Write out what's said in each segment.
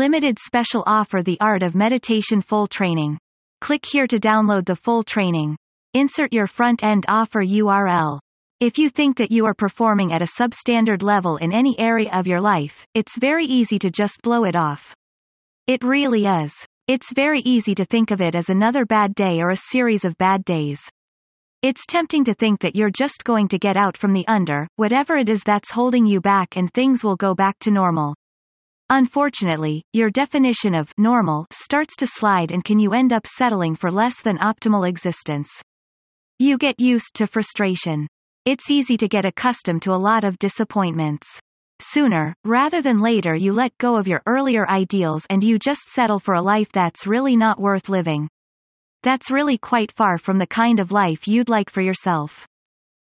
Limited special offer The Art of Meditation Full Training. Click here to download the full training. Insert your front-end offer URL. If you think that you are performing at a substandard level in any area of your life, it's very easy to just blow it off. It really is. It's very easy to think of it as another bad day or a series of bad days. It's tempting to think that you're just going to get out from the under, whatever it is that's holding you back and things will go back to normal. Unfortunately, your definition of normal starts to slide and can you end up settling for less than optimal existence. You get used to frustration. It's easy to get accustomed to a lot of disappointments. Sooner, rather than later you let go of your earlier ideals and you just settle for a life that's really not worth living. That's really quite far from the kind of life you'd like for yourself.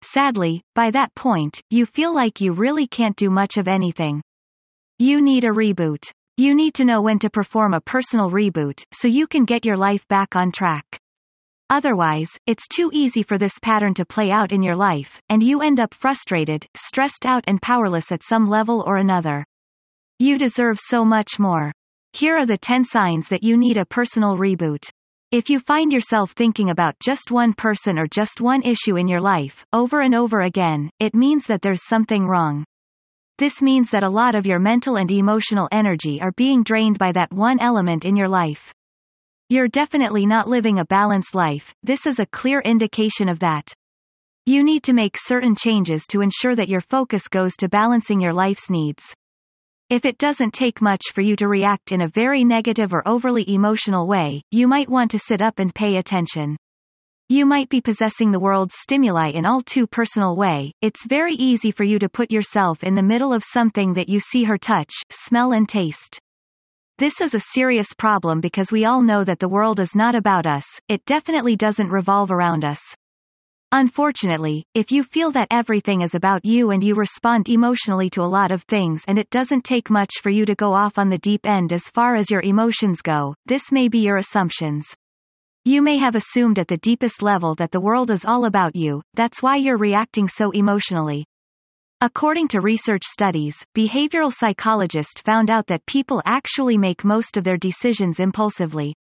Sadly, by that point, you feel like you really can't do much of anything. You need a reboot. You need to know when to perform a personal reboot, so you can get your life back on track. Otherwise, it's too easy for this pattern to play out in your life, and you end up frustrated, stressed out and powerless at some level or another. You deserve so much more. Here are the 10 signs that you need a personal reboot. If you find yourself thinking about just one person or just one issue in your life, over and over again, it means that there's something wrong. This means that a lot of your mental and emotional energy are being drained by that one element in your life. You're definitely not living a balanced life, this is a clear indication of that. You need to make certain changes to ensure that your focus goes to balancing your life's needs. If it doesn't take much for you to react in a very negative or overly emotional way, you might want to sit up and pay attention. You might be possessing the world's stimuli in all too personal way. It's very easy for you to put yourself in the middle of something that you see her touch, smell and taste. This is a serious problem because we all know that the world is not about us, it definitely doesn't revolve around us. Unfortunately, if you feel that everything is about you and you respond emotionally to a lot of things and it doesn't take much for you to go off on the deep end as far as your emotions go, this may be your assumptions. You may have assumed at the deepest level that the world is all about you, that's why you're reacting so emotionally. According to research studies, behavioral psychologists found out that people actually make most of their decisions impulsively.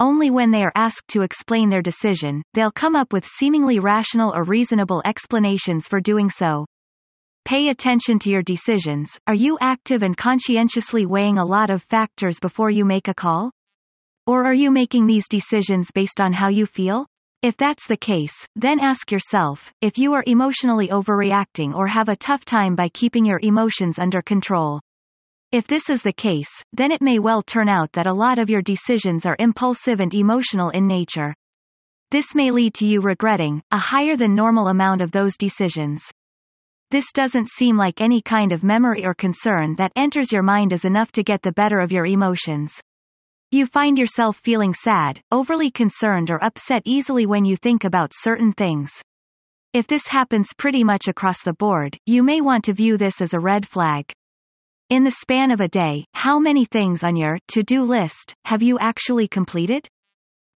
Only when they are asked to explain their decision, they'll come up with seemingly rational or reasonable explanations for doing so. Pay attention to your decisions. Are you active and conscientiously weighing a lot of factors before you make a call? Or are you making these decisions based on how you feel? If that's the case, then ask yourself, if you are emotionally overreacting or have a tough time by keeping your emotions under control. If this is the case, then it may well turn out that a lot of your decisions are impulsive and emotional in nature. This may lead to you regretting a higher than normal amount of those decisions. This doesn't seem like any kind of memory or concern that enters your mind is enough to get the better of your emotions. You find yourself feeling sad, overly concerned or upset easily when you think about certain things. If this happens pretty much across the board, you may want to view this as a red flag. In the span of a day, how many things on your to-do list have you actually completed?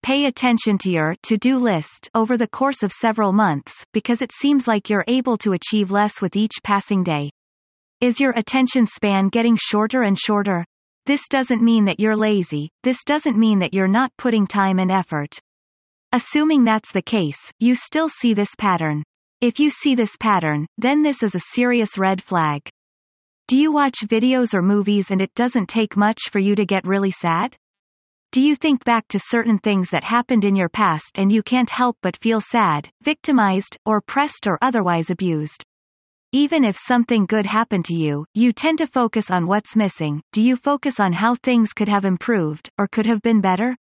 Pay attention to your to-do list over the course of several months, because it seems like you're able to achieve less with each passing day. Is your attention span getting shorter and shorter? This doesn't mean that you're lazy, this doesn't mean that you're not putting time and effort. Assuming that's the case, you still see this pattern. If you see this pattern, then this is a serious red flag. Do you watch videos or movies and it doesn't take much for you to get really sad? Do you think back to certain things that happened in your past and you can't help but feel sad, victimized, or pressed or otherwise abused? Even if something good happened to you, you tend to focus on what's missing. Do you focus on how things could have improved, or could have been better?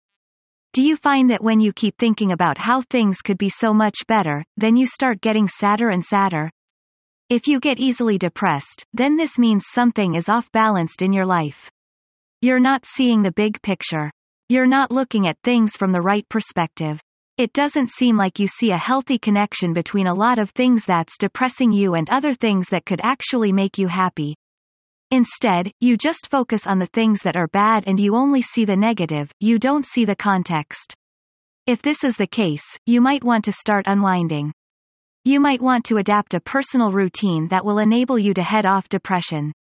Do you find that when you keep thinking about how things could be so much better, then you start getting sadder and sadder? If you get easily depressed, then this means something is off balanced in your life. You're not seeing the big picture. You're not looking at things from the right perspective. It doesn't seem like you see a healthy connection between a lot of things that's depressing you and other things that could actually make you happy. Instead, you just focus on the things that are bad and you only see the negative, you don't see the context. If this is the case, you might want to start unwinding. You might want to adapt a personal routine that will enable you to head off depression.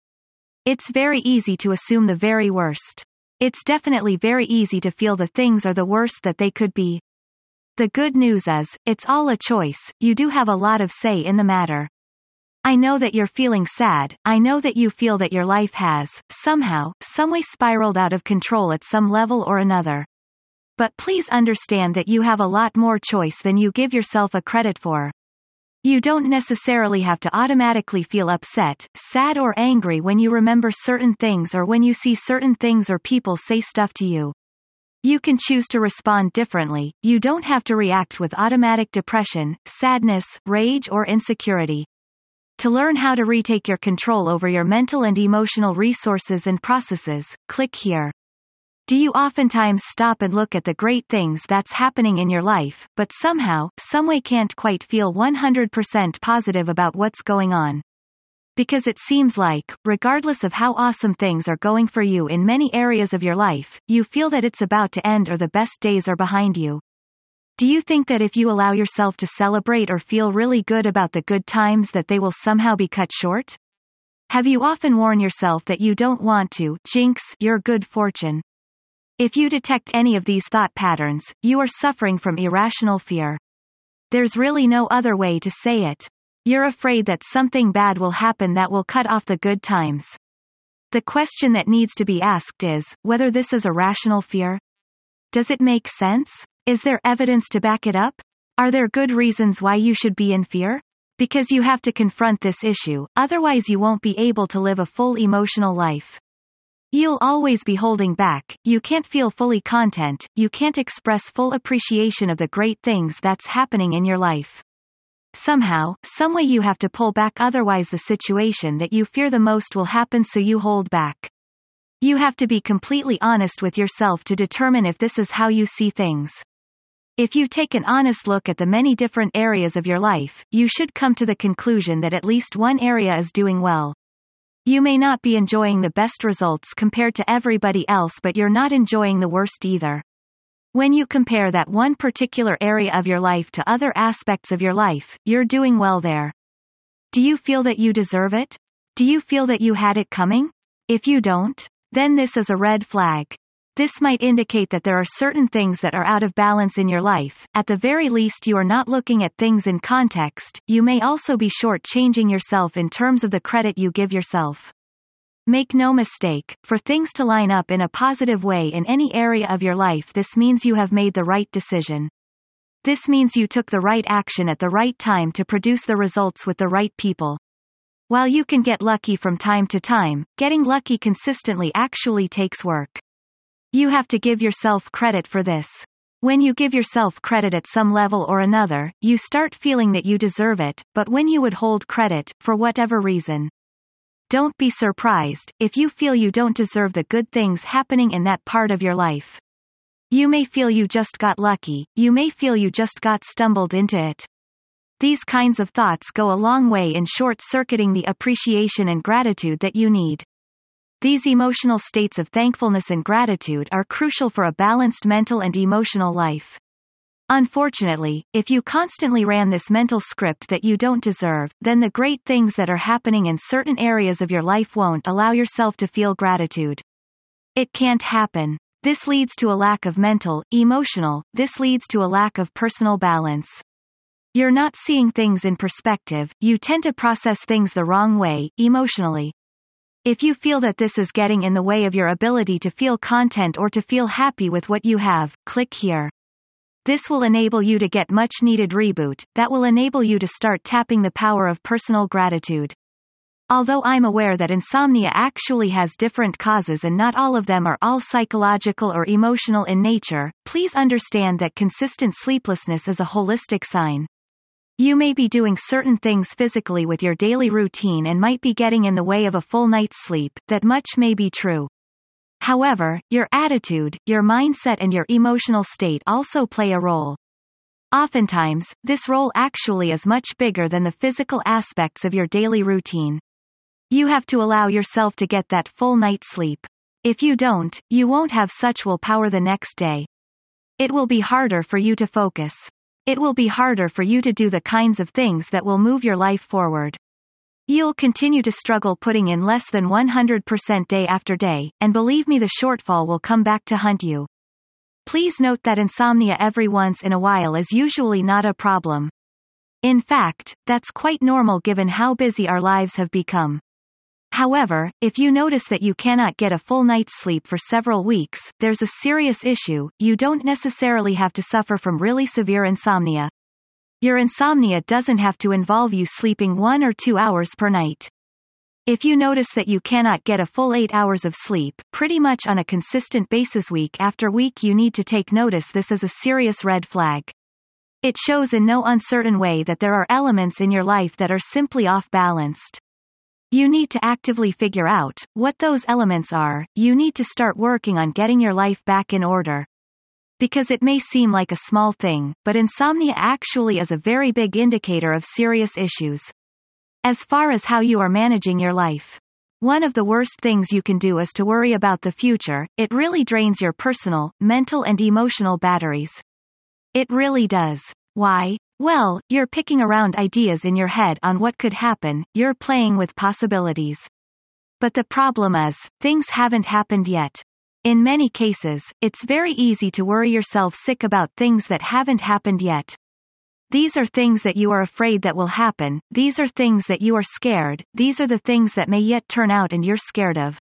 It's very easy to assume the very worst. It's definitely very easy to feel the things are the worst that they could be. The good news is, it's all a choice, you do have a lot of say in the matter. I know that you're feeling sad, I know that you feel that your life has, somehow, someway spiraled out of control at some level or another. But please understand that you have a lot more choice than you give yourself a credit for. You don't necessarily have to automatically feel upset, sad or angry when you remember certain things or when you see certain things or people say stuff to you. You can choose to respond differently, you don't have to react with automatic depression, sadness, rage or insecurity. To learn how to retake your control over your mental and emotional resources and processes, click here. Do you oftentimes stop and look at the great things that's happening in your life, but somehow, someway can't quite feel 100% positive about what's going on? Because it seems like, regardless of how awesome things are going for you in many areas of your life, you feel that it's about to end or the best days are behind you. Do you think that if you allow yourself to celebrate or feel really good about the good times that they will somehow be cut short? Have you often warned yourself that you don't want to jinx your good fortune? If you detect any of these thought patterns, you are suffering from irrational fear. There's really no other way to say it. You're afraid that something bad will happen that will cut off the good times. The question that needs to be asked is, whether this is a rational fear? Does it make sense? Is there evidence to back it up? Are there good reasons why you should be in fear? Because you have to confront this issue, otherwise you won't be able to live a full emotional life. You'll always be holding back, you can't feel fully content, you can't express full appreciation of the great things that's happening in your life. Somehow, someway you have to pull back otherwise the situation that you fear the most will happen so you hold back. You have to be completely honest with yourself to determine if this is how you see things. If you take an honest look at the many different areas of your life, you should come to the conclusion that at least one area is doing well. You may not be enjoying the best results compared to everybody else but you're not enjoying the worst either. When you compare that one particular area of your life to other aspects of your life, you're doing well there. Do you feel that you deserve it? Do you feel that you had it coming? If you don't, then this is a red flag. This might indicate that there are certain things that are out of balance in your life, at the very least you are not looking at things in context, you may also be short-changing yourself in terms of the credit you give yourself. Make no mistake, for things to line up in a positive way in any area of your life this means you have made the right decision. This means you took the right action at the right time to produce the results with the right people. While you can get lucky from time to time, getting lucky consistently actually takes work. You have to give yourself credit for this. When you give yourself credit at some level or another, you start feeling that you deserve it, but when you would hold credit, for whatever reason. Don't be surprised, if you feel you don't deserve the good things happening in that part of your life. You may feel you just got lucky, you may feel you just got stumbled into it. These kinds of thoughts go a long way in short-circuiting the appreciation and gratitude that you need. These emotional states of thankfulness and gratitude are crucial for a balanced mental and emotional life. Unfortunately, if you constantly ran this mental script that you don't deserve, then the great things that are happening in certain areas of your life won't allow yourself to feel gratitude. It can't happen. This leads to a lack of mental, emotional, this leads to a lack of personal balance. You're not seeing things in perspective, you tend to process things the wrong way, emotionally. If you feel that this is getting in the way of your ability to feel content or to feel happy with what you have, click here. This will enable you to get much needed reboot, that will enable you to start tapping the power of personal gratitude. Although I'm aware that insomnia actually has different causes and not all of them are all psychological or emotional in nature, please understand that consistent sleeplessness is a holistic sign. You may be doing certain things physically with your daily routine and might be getting in the way of a full night's sleep, that much may be true. However, your attitude, your mindset and your emotional state also play a role. Oftentimes, this role actually is much bigger than the physical aspects of your daily routine. You have to allow yourself to get that full night's sleep. If you don't, you won't have such willpower the next day. It will be harder for you to focus. It will be harder for you to do the kinds of things that will move your life forward. You'll continue to struggle putting in less than 100% day after day, and believe me the shortfall will come back to hunt you. Please note that insomnia every once in a while is usually not a problem. In fact, that's quite normal given how busy our lives have become. However, if you notice that you cannot get a full night's sleep for several weeks, there's a serious issue, you don't necessarily have to suffer from really severe insomnia. Your insomnia doesn't have to involve you sleeping one or two hours per night. If you notice that you cannot get a full 8 hours of sleep, pretty much on a consistent basis week after week you need to take notice this is a serious red flag. It shows in no uncertain way that there are elements in your life that are simply off balanced. You need to actively figure out what those elements are, you need to start working on getting your life back in order. Because it may seem like a small thing, but insomnia actually is a very big indicator of serious issues. As far as how you are managing your life. One of the worst things you can do is to worry about the future, it really drains your personal, mental and emotional batteries. It really does. Why? Well, you're picking around ideas in your head on what could happen, you're playing with possibilities. But the problem is, things haven't happened yet. In many cases, it's very easy to worry yourself sick about things that haven't happened yet. These are things that you are afraid that will happen, these are things that you are scared, these are the things that may yet turn out and you're scared of.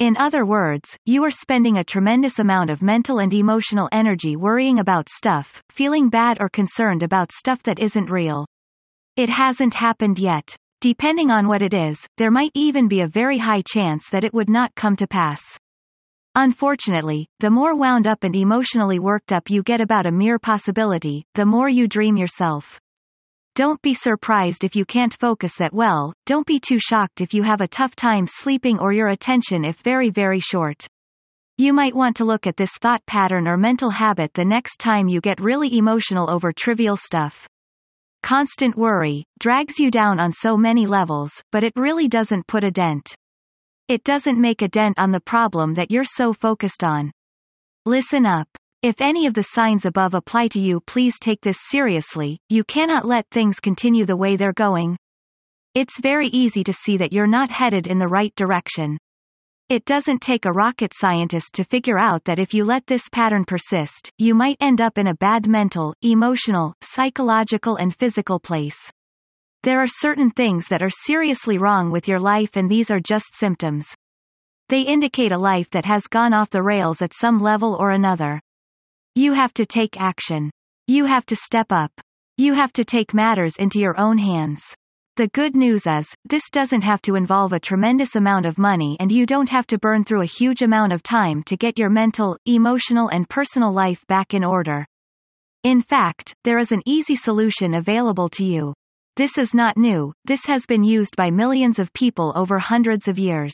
In other words, you are spending a tremendous amount of mental and emotional energy worrying about stuff, feeling bad or concerned about stuff that isn't real. It hasn't happened yet. Depending on what it is, there might even be a very high chance that it would not come to pass. Unfortunately, the more wound up and emotionally worked up you get about a mere possibility, the more you dream yourself. Don't be surprised if you can't focus that well, don't be too shocked if you have a tough time sleeping or your attention if very very short. You might want to look at this thought pattern or mental habit the next time you get really emotional over trivial stuff. Constant worry drags you down on so many levels, but it really doesn't put a dent. It doesn't make a dent on the problem that you're so focused on. Listen up. If any of the signs above apply to you please take this seriously, you cannot let things continue the way they're going. It's very easy to see that you're not headed in the right direction. It doesn't take a rocket scientist to figure out that if you let this pattern persist, you might end up in a bad mental, emotional, psychological and physical place. There are certain things that are seriously wrong with your life and these are just symptoms. They indicate a life that has gone off the rails at some level or another. You have to take action. You have to step up. You have to take matters into your own hands. The good news is, this doesn't have to involve a tremendous amount of money and you don't have to burn through a huge amount of time to get your mental, emotional and personal life back in order. In fact, there is an easy solution available to you. This is not new, this has been used by millions of people over hundreds of years.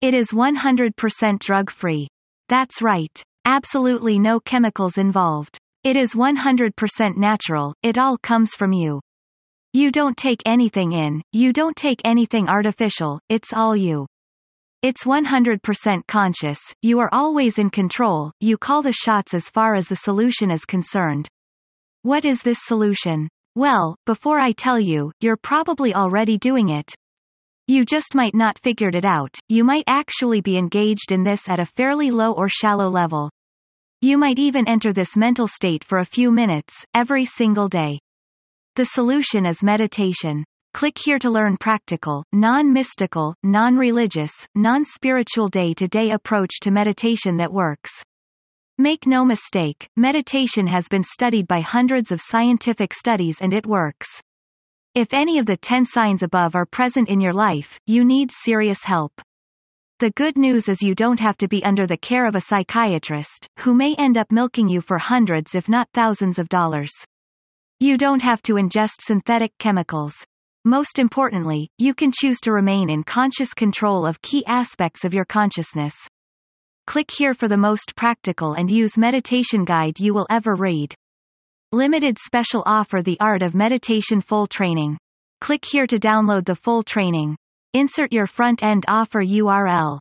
It is 100% drug-free. That's right. Absolutely no chemicals involved. It is 100% natural, it all comes from you. You don't take anything in, you don't take anything artificial, it's all you. It's 100% conscious, you are always in control, you call the shots as far as the solution is concerned. What is this solution? Well, before I tell you, you're probably already doing it, you just might not figured it out, you might actually be engaged in this at a fairly low or shallow level. You might even enter this mental state for a few minutes, every single day. The solution is meditation. Click here to learn practical, non-mystical, non-religious, non-spiritual day-to-day approach to meditation that works. Make no mistake, meditation has been studied by hundreds of scientific studies and it works. If any of the 10 signs above are present in your life, you need serious help. The good news is you don't have to be under the care of a psychiatrist, who may end up milking you for hundreds if not thousands of dollars. You don't have to ingest synthetic chemicals. Most importantly, you can choose to remain in conscious control of key aspects of your consciousness. Click here for the most practical and use meditation guide you will ever read. Limited special offer The Art of Meditation Full Training. Click here to download the full training. Insert your front-end offer URL.